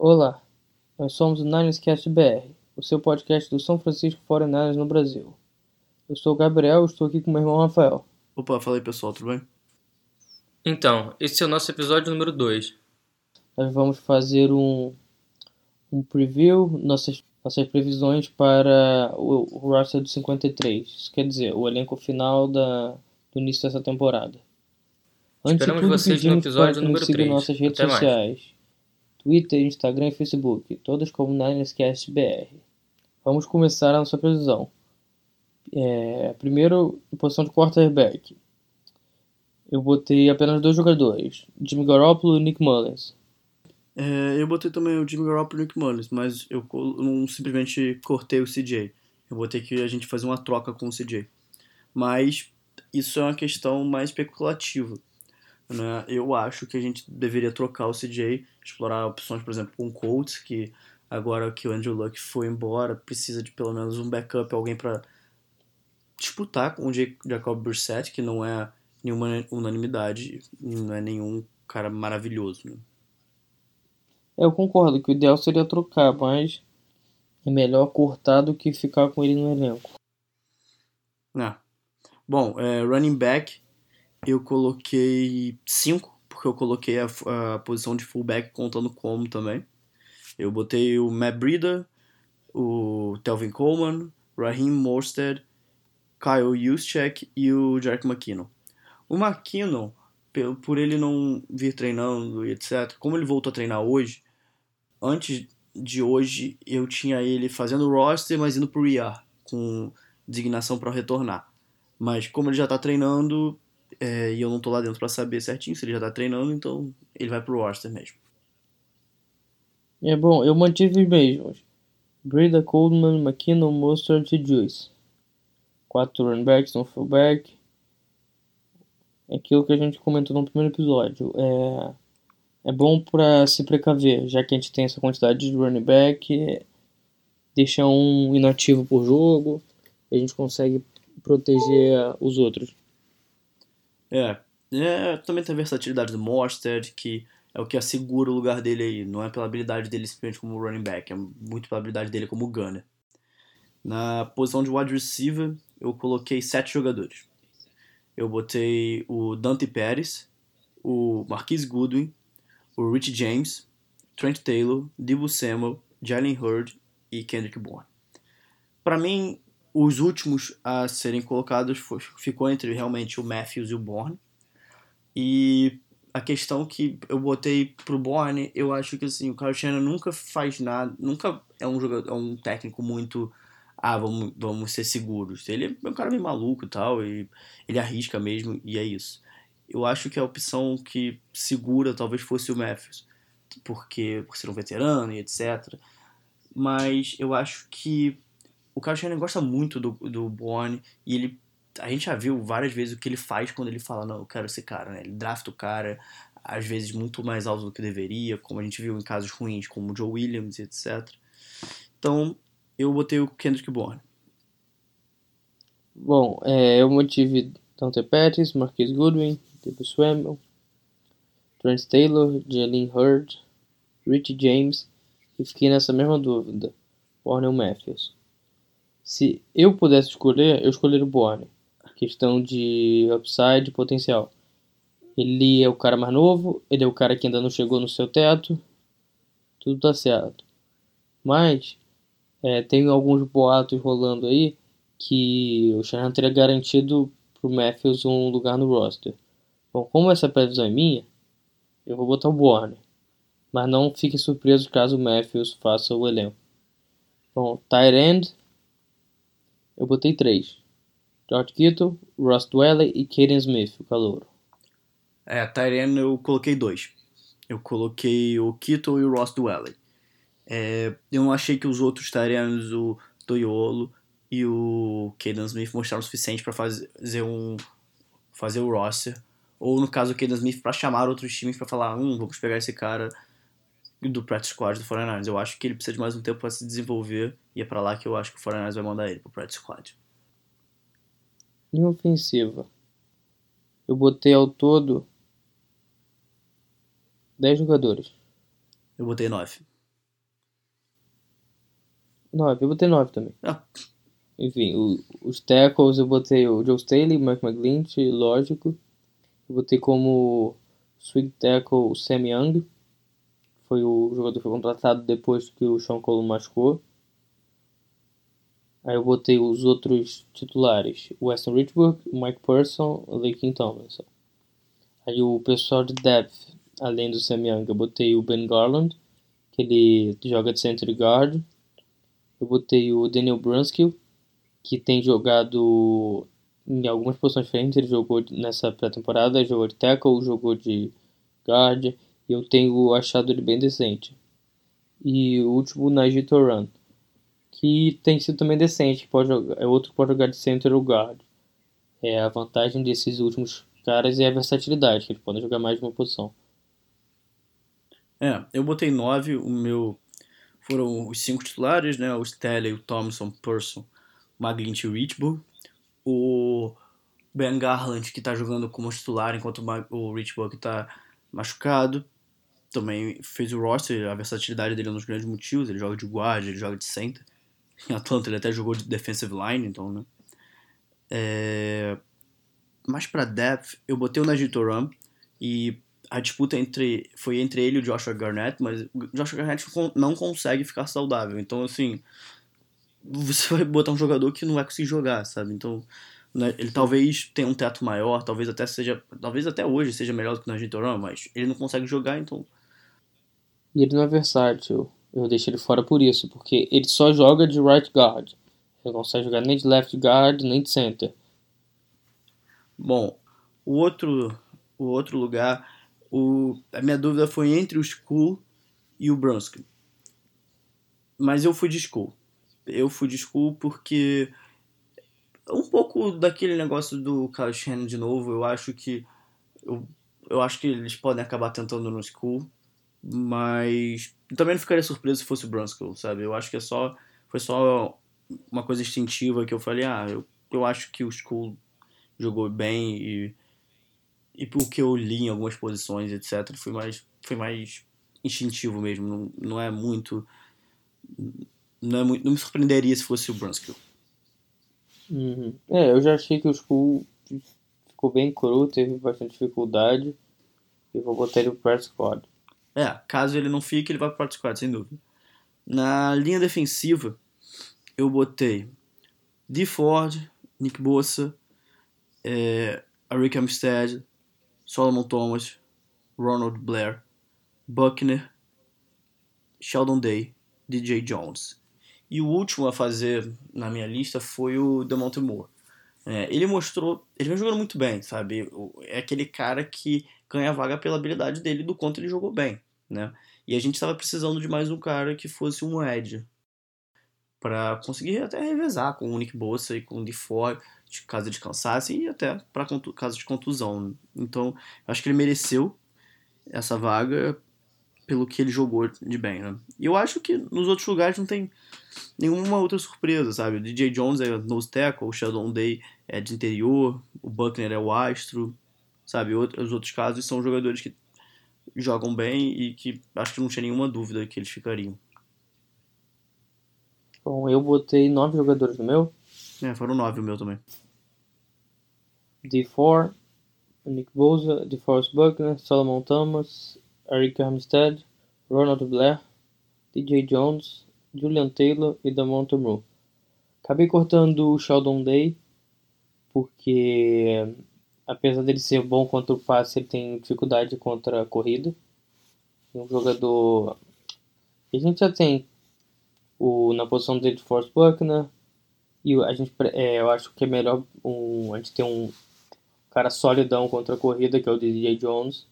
Olá, nós somos o Ninerscast BR, o seu podcast do São Francisco 49ers no Brasil. Eu sou o Gabriel e estou aqui com meu irmão Rafael. Opa, fala aí pessoal, tudo bem? Então, esse é o nosso episódio número 2. Nós vamos fazer um, um preview, nossas, nossas previsões para o, o roster do 53. Isso quer dizer, o elenco final da, do início dessa temporada. Antes de Esperamos tudo, vocês no episódio número sigam em três. nossas redes Até mais. Twitter, Instagram e Facebook, todas como Ninerscast. Vamos começar a nossa previsão. É, primeiro, posição de quarterback. Eu botei apenas dois jogadores, Jimmy Garoppolo e Nick Mullins. É, eu botei também o Jimmy Garoppolo e o Nick Mullins, mas eu não simplesmente cortei o CJ. Eu botei que a gente fazer uma troca com o CJ. Mas isso é uma questão mais especulativa. Né? Eu acho que a gente deveria trocar o CJ, explorar opções, por exemplo, com o Colts, que agora que o Andrew Luck foi embora, precisa de pelo menos um backup, alguém para disputar com o Ja- Jacob Brissett, que não é nenhuma unanimidade, não é nenhum cara maravilhoso. Né? Eu concordo que o ideal seria trocar, mas é melhor cortar do que ficar com ele no elenco. Ah. Bom, é, running back, eu coloquei 5, porque eu coloquei a, a posição de fullback contando como também. Eu botei o Matt Breida, o Telvin Coleman, Raheem Mostert, Kyle Juszczyk e o Jarek McKinnon. O McKinnon, por ele não vir treinando e etc., como ele voltou a treinar hoje, antes de hoje eu tinha ele fazendo roster, mas indo pro IR, com designação para retornar. Mas como ele já tá treinando, é, e eu não tô lá dentro para saber certinho se ele já tá treinando, então ele vai pro roster mesmo. É bom, eu mantive os mesmos. Breda, Coleman, McKinnon, Mostert e Juice. Quatro running backs, um fullback. É aquilo que a gente comentou no primeiro episódio. É, é bom para se precaver, já que a gente tem essa quantidade de running back. Deixa um inativo por jogo. A gente consegue proteger os outros. É, é também tem a versatilidade do Mostert, que é o que assegura o lugar dele aí. Não é pela habilidade dele simplesmente como running back, é muito pela habilidade dele como gunner. Na posição de wide receiver, eu coloquei sete jogadores. Eu botei o Dante Pérez, o Marquise Goodwin, o Rich James, Trent Taylor, Debo Samuel, Jalen Hurd e Kendrick Bourne. Para mim, os últimos a serem colocados foi- ficou entre realmente o Matthews e o Bourne. E a questão que eu botei pro Bourne, eu acho que assim, o Kyle Shanahan nunca faz nada, nunca é um jogador, é um técnico muito ah, vamos, vamos ser seguros. Ele é um cara meio maluco e tal, e ele arrisca mesmo, e é isso. Eu acho que a opção que segura talvez fosse o Matthews, porque por ser um veterano e etc. Mas eu acho que o Kyle Shanahan gosta muito do, do e ele a gente já viu várias vezes o que ele faz quando ele fala, não, eu quero esse cara, né? Ele drafta o cara, às vezes muito mais alto do que deveria, como a gente viu em casos ruins, como o Joe Williams etc. Então, eu botei o Kendrick Bourne. Bom, é, eu mantive Dante Pettis, Marquise Goodwin, Debo Samuel, Trent Taylor, Jalen Hurd, Rich James e fiquei nessa mesma dúvida, ou Matthews. Se eu pudesse escolher, eu escolheria o Bourne. Questão de upside potencial. Ele é o cara mais novo, ele é o cara que ainda não chegou no seu teto, tudo tá certo. Mas é, tem alguns boatos rolando aí que o Shanahan teria garantido pro Matthews um lugar no roster. Bom, como essa previsão é minha, eu vou botar o Bourne. Mas não fique surpreso caso o Matthews faça o elenco. Bom, tight end, eu botei três. George Kittle, Ross Dwelly e Caden Smith, o calouro. É, Tyrene eu coloquei dois. Eu coloquei o Kittle e o Ross Dwelly. É, eu não achei que os outros Tyrenes, o Toyolo e o Caden Smith mostraram o suficiente para fazer um fazer o roster. Ou no caso o Caden Smith para chamar outros times para falar, hum, vamos pegar esse cara do practice squad do 49ers. Eu acho que ele precisa de mais um tempo para se desenvolver e é para lá que eu acho que o 49ers vai mandar ele pro practice squad. Linha ofensiva. Eu botei ao todo 10 jogadores. Eu botei nove. 9, eu botei 9 também. Ah. Enfim, o, os tackles eu botei o Joe Staley, Mike McGlinch, lógico. Eu botei como swing tackle o Sam Young. Foi o jogador foi contratado depois que o Sean Cole machucou. Aí eu botei os outros titulares. O Weston Richburg, Mike Person, o Lakin Tomlinson. Aí o pessoal de depth, além do Sam Young, eu botei o Ben Garland, que ele joga de center guard. Eu botei o Daniel Brunskill, que tem jogado em algumas posições diferentes. Ele jogou nessa pré-temporada, jogou de tackle, jogou de guard. E eu tenho achado ele bem decente. E o último, Najee Toran, que tem sido também decente. Pode jogar, é outro que pode jogar de center ou guard. É, a vantagem desses últimos caras é a versatilidade, que eles podem jogar mais de uma posição. É, eu botei 9, o meu foram os cinco titulares, né? O Stanley, o Thompson, Person, McGlinch e o Richburg. O Ben Garland, que tá jogando como titular, enquanto o Richburg tá machucado. Também fez o roster, a versatilidade dele é um dos grandes motivos. Ele joga de guarda, ele joga de center. Em Atlanta ele até jogou de defensive line, então, né? É... Mas pra depth, eu botei o Najee Toram e a disputa entre foi entre ele e o Joshua Garnett, mas o Joshua Garnett não consegue ficar saudável. Então, assim, você vai botar um jogador que não vai conseguir jogar, sabe? Então, né, ele talvez tenha um teto maior, talvez até seja, talvez até hoje seja melhor do que o Najee Toram, mas ele não consegue jogar, então... E ele não é versátil. Eu deixei ele fora por isso, porque ele só joga de right guard. Ele não consegue jogar nem de left guard, nem de center. Bom, o outro, o outro lugar o, a minha dúvida foi entre o School e o Brunskill. Mas eu fui de School. Eu fui de School porque um pouco daquele negócio do Kyle Shannon de novo, eu acho que eu, eu acho que eles podem acabar tentando no School, mas também não ficaria surpreso se fosse o Brunskill, sabe? Eu acho que é só foi só uma coisa instintiva que eu falei, ah, eu, eu acho que o School jogou bem e e pelo que eu li em algumas posições, etc., foi mais, foi mais instintivo mesmo. Não, não é muito. Não, é muito, não me surpreenderia se fosse o Brunskill. Uhum. É, eu já achei que o Skull ficou bem cru, teve bastante dificuldade. E vou botar ele pro squad. É, caso ele não fique, ele vai pro squad, sem dúvida. Na linha defensiva, eu botei D. Ford, Nick Bossa, é, Rick Armstead, Solomon Thomas, Ronald Blair, Buckner, Sheldon Day, DJ Jones. E o último a fazer na minha lista foi o Demonte Moore. É, ele mostrou, ele vem jogando muito bem, sabe? É aquele cara que ganha a vaga pela habilidade dele do quanto ele jogou bem, né? E a gente estava precisando de mais um cara que fosse um edge para conseguir até revezar com o Nick Bossa e com o DeFord de caso descansasse e até para caso de contusão. Então, acho que ele mereceu essa vaga pelo que ele jogou de bem, né? E eu acho que nos outros lugares não tem nenhuma outra surpresa, sabe? O DJ Jones é nose tackle, o Sheldon Day é de interior, o Buckner é o astro, sabe? Os outros casos são jogadores que jogam bem e que acho que não tinha nenhuma dúvida que eles ficariam. Bom, eu botei nove jogadores no meu. É, foram nove o meu também. D4, Nick Bosa, DeForest Buckner, Solomon Thomas, Eric Armstead, Ronald Blair, DJ Jones, Julian Taylor e Damon Moore. Acabei cortando o Sheldon Day, porque apesar dele ser bom contra o passe, ele tem dificuldade contra a corrida. Um jogador. A gente já tem o, na posição dele de Force Buckner, e a gente, é, eu acho que é melhor um, a gente ter um cara solidão contra a corrida, que é o DJ Jones.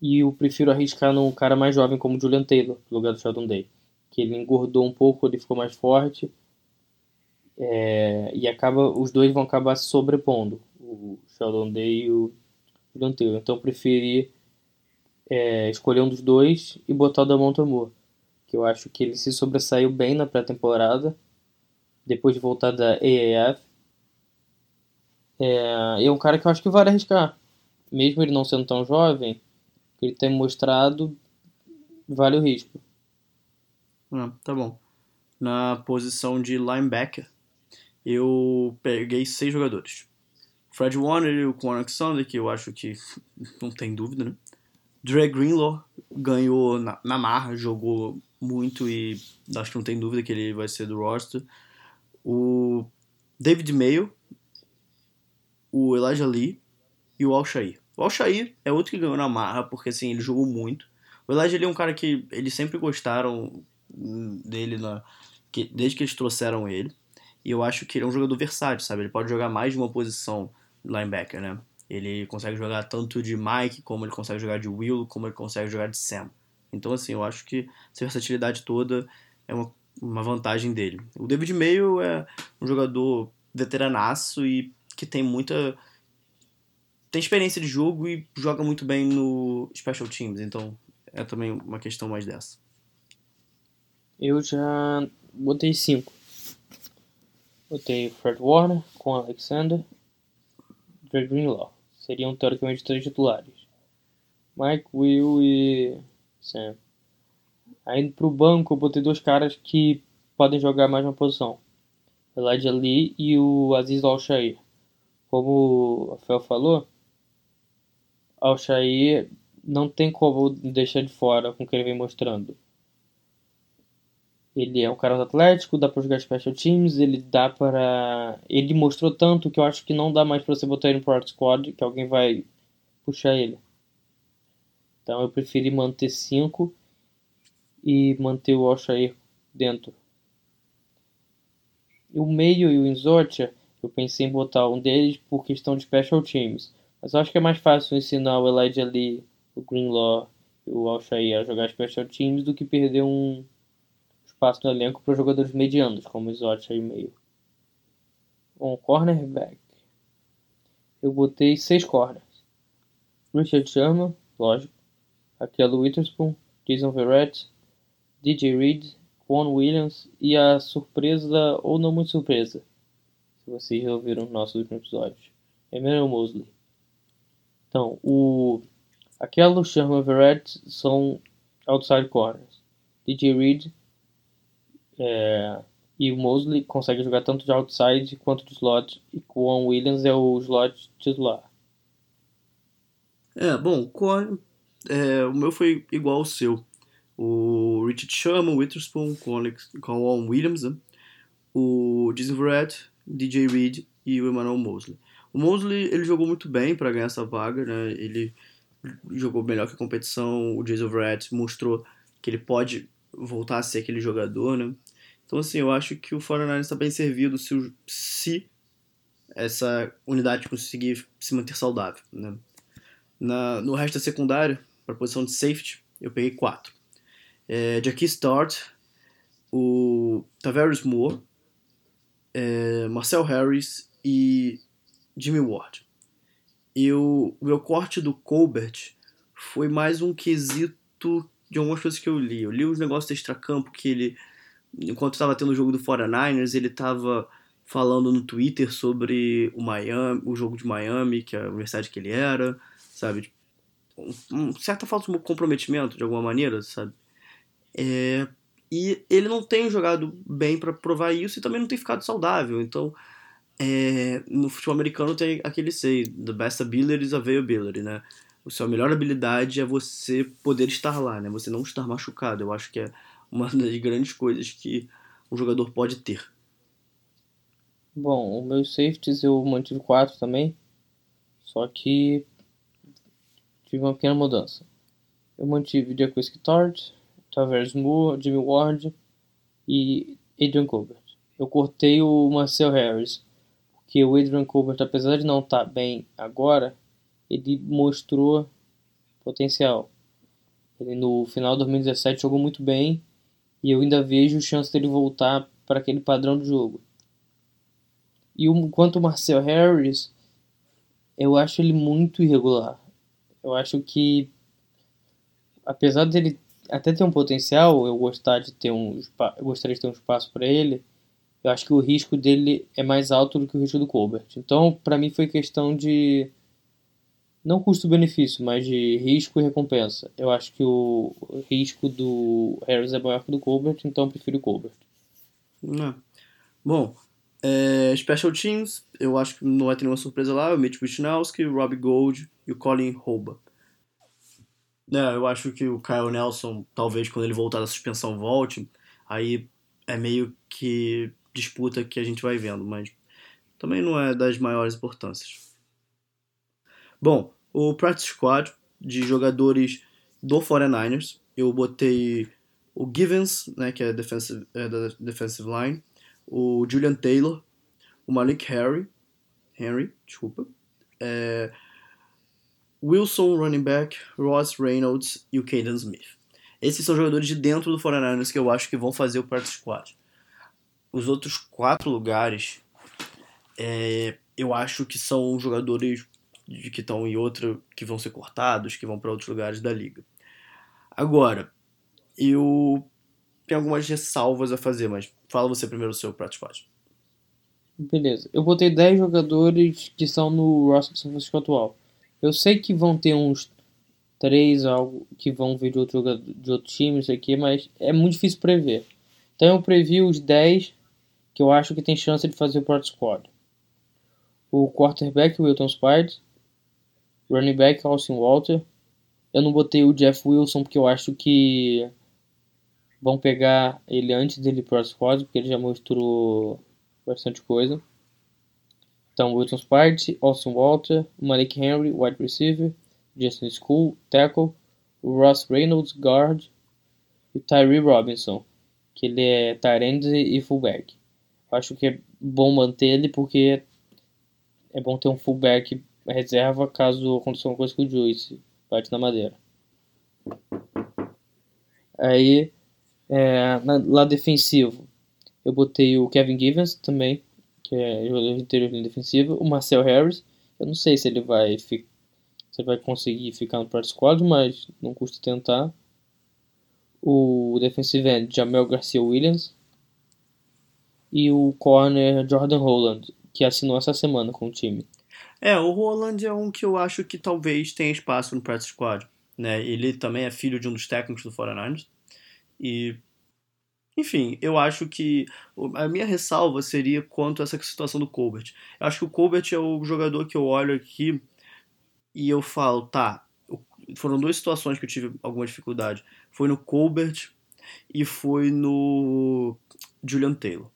E eu prefiro arriscar num cara mais jovem como o Julian Taylor, no lugar do Sheldon Day. Que ele engordou um pouco, ele ficou mais forte. É, e acaba, os dois vão acabar se sobrepondo, o Sheldon Day e o Julian Taylor. Então eu preferi é, escolher um dos dois e botar o Damon Moore. Que eu acho que ele se sobressaiu bem na pré-temporada depois de voltar da AAF. É, é um cara que eu acho que vale arriscar. Mesmo ele não sendo tão jovem, ele tem mostrado, vale o risco. Ah, tá bom. Na posição de linebacker, eu peguei seis jogadores. Fred Warner e o Quan Alexander, que eu acho que não tem dúvida, né? Dre Greenlaw ganhou na, na marra, jogou muito e acho que não tem dúvida que ele vai ser do roster. O David Mayo, o Elijah Lee e o Al-Shair. O Al-Shair é outro que ganhou na marra, porque assim, ele jogou muito. O Elijah é um cara que eles sempre gostaram dele na, que, desde que eles trouxeram ele. E eu acho que ele é um jogador versátil, sabe? Ele pode jogar mais de uma posição linebacker, né? Ele consegue jogar tanto de Mike, como ele consegue jogar de Will, como ele consegue jogar de Sam. Então, assim, eu acho que essa versatilidade toda é uma, uma vantagem dele. O David Mayo é um jogador veteranaço e que tem muita. Tem experiência de jogo e joga muito bem no Special Teams. Então, é também uma questão mais dessa. Eu já botei cinco. Botei Fred Warner com Alexander, Dre Greenlaw. Seriam teoricamente três titulares. Mike, Will e Sam. Aí pro banco eu botei dois caras que podem jogar mais uma posição. Elijah Lee e o Aziz Al-Shair. Como o Rafael falou, Al-Shair não tem como deixar de fora com o que ele vem mostrando. Ele é um cara atlético, dá pra jogar special teams, ele dá para Ele mostrou tanto que eu acho que não dá mais pra você botar ele no Pro Squad, que alguém vai puxar ele. Então eu preferi manter 5 e manter o Alshair dentro. E o meio e o Inzotia, eu pensei em botar um deles por questão de special teams. Mas eu acho que é mais fácil ensinar o Elijah Lee, o Greenlaw e o Alshair a jogar special teams do que perder um espaço no elenco para jogadores medianos, como Exotia e meio. Um cornerback. Eu botei seis corners. Richard Sherman, lógico. Aquela Witherspoon, Jason Verrett, DJ Reed, Quan Williams e a surpresa, ou não muito surpresa, se vocês ouviram no nosso último episódio, Emmanuel Mosley. Então, o aquela Sherman Verrett são outside corners. DJ Reed é, e o Mosley consegue jogar tanto de outside quanto de slot. E Juan Williams é o slot titular. É, bom, é, o meu foi igual ao seu. O Richard Sherman, Witherspoon, Juan Williams, né? o Jason Verrett, DJ Reed e o Emmanuel Mosley. O Mosley ele jogou muito bem para ganhar essa vaga, né? Ele jogou melhor que a competição. O Jason Verrett mostrou que ele pode voltar a ser aquele jogador, né? Então, assim, eu acho que o 49 está bem servido se, se essa unidade conseguir se manter saudável. Né? Na, no resto da secundária, para a posição de safety, eu peguei quatro. É, Jackie Start, o Tavares Moore, é, Marcel Harris e Jimmy Ward. E o meu corte do Colbert foi mais um quesito de algumas coisas que eu li. Eu li os negócios extra-campo que ele enquanto estava tendo o jogo do 49ers, ele estava falando no Twitter sobre o Miami, o jogo de Miami, que é a universidade que ele era, sabe? Um, um certa falta de comprometimento, de alguma maneira, sabe? É, e ele não tem jogado bem para provar isso e também não tem ficado saudável. Então, é, no futebol americano tem aquele sei, the best ability is availability, né? A sua melhor habilidade é você poder estar lá, né? Você não estar machucado. Eu acho que é uma das grandes coisas que um jogador pode ter. Bom, os meus safeties eu mantive quatro também, só que tive uma pequena mudança. Eu mantive Jacques Tart, Tavares Moore, Jimmy Ward e Adrian Colbert. Eu cortei o Marcel Harris, porque o Adrian Colbert, apesar de não estar tá bem agora, ele mostrou potencial. Ele no final de 2017 jogou muito bem e eu ainda vejo chance dele voltar para aquele padrão de jogo. E o, quanto o Marcel Harris, eu acho ele muito irregular. Eu acho que, apesar dele até ter um potencial, eu gostar de ter um, eu gostaria de ter um espaço para ele. Eu acho que o risco dele é mais alto do que o risco do Colbert. Então, para mim foi questão de não custo-benefício, mas de risco e recompensa. Eu acho que o risco do Harris é maior que o do Colbert, então eu prefiro o Colbert. Não. Bom, é, Special Teams, eu acho que não vai ter nenhuma surpresa lá. O Mitch Wisnowski, o Robbie Gold e o Colin Rouba. É, eu acho que o Kyle Nelson, talvez quando ele voltar da suspensão, volte. Aí é meio que disputa que a gente vai vendo, mas também não é das maiores importâncias. Bom, o practice squad de jogadores do 49ers, eu botei o Givens, né, que é, defensive, é da defensive line, o Julian Taylor, o Malik Harry, Henry, desculpa, é, Wilson, running back, Ross Reynolds e o Caden Smith. Esses são jogadores de dentro do 49ers que eu acho que vão fazer o practice squad. Os outros quatro lugares, é, eu acho que são jogadores que estão em outra, que vão ser cortados, que vão para outros lugares da liga. Agora, eu tenho algumas ressalvas a fazer, mas fala você primeiro o seu practice squad. Beleza. Eu botei 10 jogadores que são no roster São Francisco atual. Eu sei que vão ter uns 3 algo que vão vir de outro, de outro time, não sei o que, mas é muito difícil prever. Então eu previ os 10 que eu acho que tem chance de fazer o practice squad. O quarterback Wilton Spires, running back Austin Walter. Eu não botei o Jeff Wilson porque eu acho que vão pegar ele antes dele pro squad, porque ele já mostrou bastante coisa. Então, Wilson Spart, Austin Walter, Malik Henry, wide receiver, Justin School, tackle, Ross Reynolds, guard, e Tyree Robinson, que ele é tight e fullback. Acho que é bom manter ele porque é bom ter um fullback reserva caso aconteça alguma coisa com o Juice, bate na madeira. Aí, é, na, lá defensivo, eu botei o Kevin Givens também, que é jogador de interior de defensivo. O Marcel Harris, eu não sei se ele vai se vai conseguir ficar no practice squad, mas não custa tentar. O defensive end Jamel Garcia Williams e o corner Jordan Holland, que assinou essa semana com o time. É, o Holland é um que eu acho que talvez tenha espaço no practice squad. Né? Ele também é filho de um dos técnicos do 49ers. E enfim, eu acho que a minha ressalva seria quanto a essa situação do Colbert. Eu acho que o Colbert é o jogador que eu olho aqui e eu falo, tá, foram duas situações que eu tive alguma dificuldade. Foi no Colbert e foi no Julian Taylor.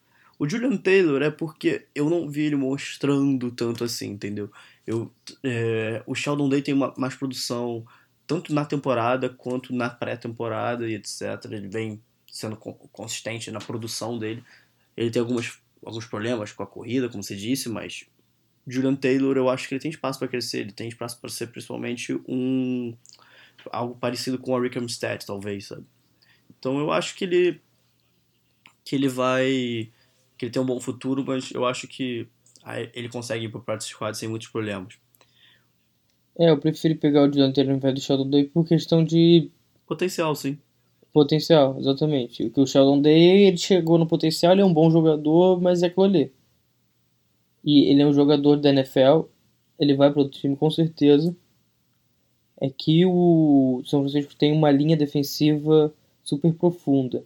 O Julian Taylor é porque eu não vi ele mostrando tanto assim, entendeu? Eu, é, o Sheldon Day tem uma, mais produção tanto na temporada quanto na pré-temporada e etc. Ele vem sendo consistente na produção dele. Ele tem algumas, alguns problemas com a corrida, como você disse, mas Julian Taylor eu acho que ele tem espaço para crescer, ele tem espaço para ser principalmente um algo parecido com o Rick Armstead, talvez, sabe? Então eu acho que ele que ele vai que ele tem um bom futuro, mas eu acho que ele consegue ir pro practice squad sem muitos problemas. É, eu prefiro pegar o Taylor ao invés do Sheldon Day por questão de potencial, sim. Potencial, exatamente. O que o Sheldon Day, ele chegou no potencial, ele é um bom jogador, mas é aquilo ali. E ele é um jogador da NFL, ele vai para outro time com certeza. É que o São Francisco tem uma linha defensiva super profunda.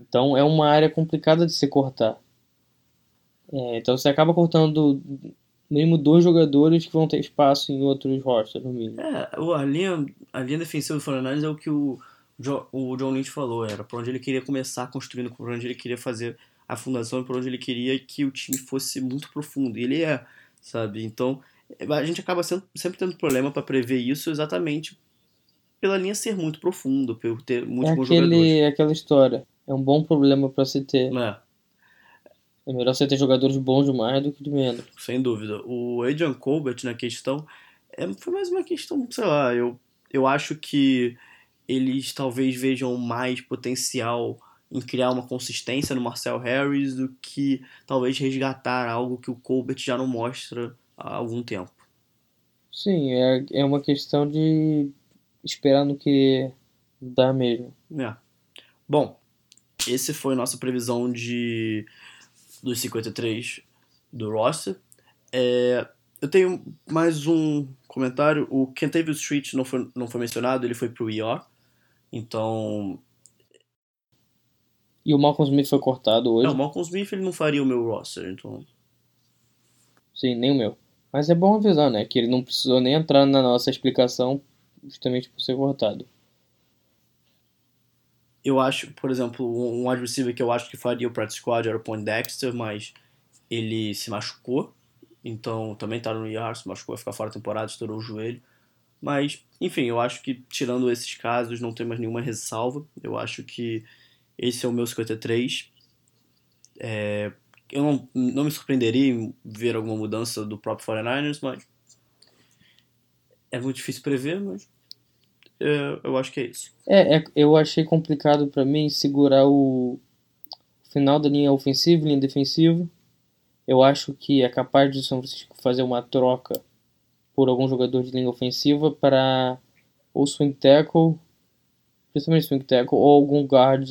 Então é uma área complicada de se cortar. É, então você acaba cortando mínimo dois jogadores que vão ter espaço em outros rosters, no mínimo. É, a linha, a linha defensiva do Fortnite é o que o o John Lynch falou, era por onde ele queria começar construindo, por onde ele queria fazer a fundação, por onde ele queria que o time fosse muito profundo. E ele é, sabe? Então, a gente acaba sempre, sempre tendo problema para prever isso exatamente pela linha ser muito profunda, por ter muitos é bons aquele, jogadores. É aquela história. É um bom problema para se ter. É. É melhor você ter jogadores bons demais do que de menos. Sem dúvida. O Adrian Colbert na questão é, foi mais uma questão, sei lá, eu, eu acho que eles talvez vejam mais potencial em criar uma consistência no Marcel Harris do que talvez resgatar algo que o Colbert já não mostra há algum tempo. Sim, é, é uma questão de esperar no que dá mesmo. É. Bom, esse foi nossa previsão de dos 53 do roster. É, eu tenho mais um comentário. O Kentavious Street não foi, não foi mencionado, ele foi pro ER. Então. E o Malcolm Smith foi cortado hoje. Não, o Malcolm Smith ele não faria o meu roster, então. Sim, nem o meu. Mas é bom avisar, né? Que ele não precisou nem entrar na nossa explicação justamente por ser cortado. Eu acho, por exemplo, um wide receiver que eu acho que faria o practice squad era o Point Dexter, mas ele se machucou. Então também tá no IR, se machucou, vai ficar fora da temporada, estourou o joelho. Mas, enfim, eu acho que tirando esses casos não tem mais nenhuma ressalva. Eu acho que esse é o meu 53. É, eu não, não me surpreenderia em ver alguma mudança do próprio 49ers, mas é muito difícil prever, mas é, eu acho que é isso. É, é- eu achei complicado pra mim segurar o final da linha ofensiva e linha defensiva. Eu acho que é capaz de São Francisco fazer uma troca por algum jogador de linha ofensiva para ou swing tackle, principalmente swing tackle, ou algum guard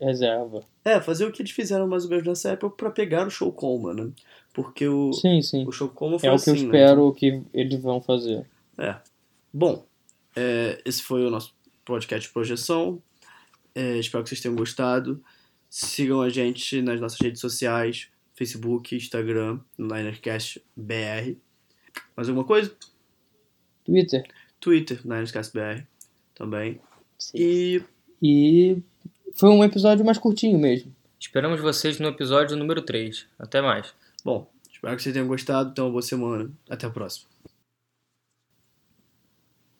reserva. É, fazer o que eles fizeram mais ou menos nessa época pra pegar o show Coleman, né? Porque o, Sim, sim. o show Coleman foi É o que assim, eu né? espero que eles vão fazer. É. Bom, é, esse foi o nosso podcast de projeção. É, espero que vocês tenham gostado. Sigam a gente nas nossas redes sociais, Facebook, Instagram, Ninercast BR. Mais alguma coisa? Twitter. Twitter, Ninercast BR também. E E foi um episódio mais curtinho mesmo. Esperamos vocês no episódio número 3. Até mais. Bom, espero que vocês tenham gostado. Então, boa semana. Até a próxima.